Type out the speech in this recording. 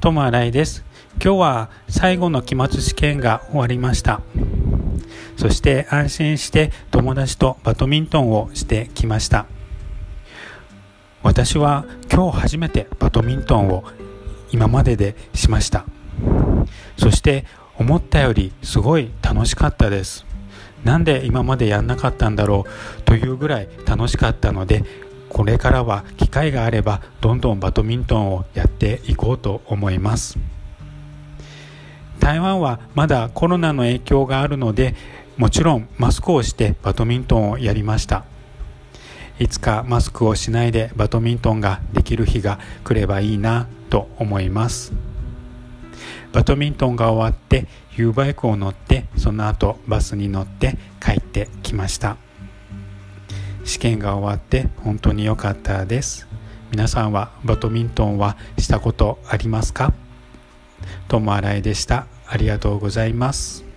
友新井です。今日は最後の期末試験が終わりました。そして安心して友達とバドミントンをしてきました。私は今日初めてバドミントンを今まででしました。そして思ったよりすごい楽しかったです。なんで今までやんなかったんだろうというぐらい楽しかったのでこれからは機会があればどんどんバドミントンをやっていこうと思います。台湾はまだコロナの影響があるのでもちろんマスクをしてバドミントンをやりました。いつかマスクをしないでバドミントンができる日が来ればいいなと思います。バドミントンが終わって U バイクを乗ってその後バスに乗って帰ってきました。試験が終わって本当に良かったです。皆さんはバドミントンはしたことありますか？友新井でした。ありがとうございます。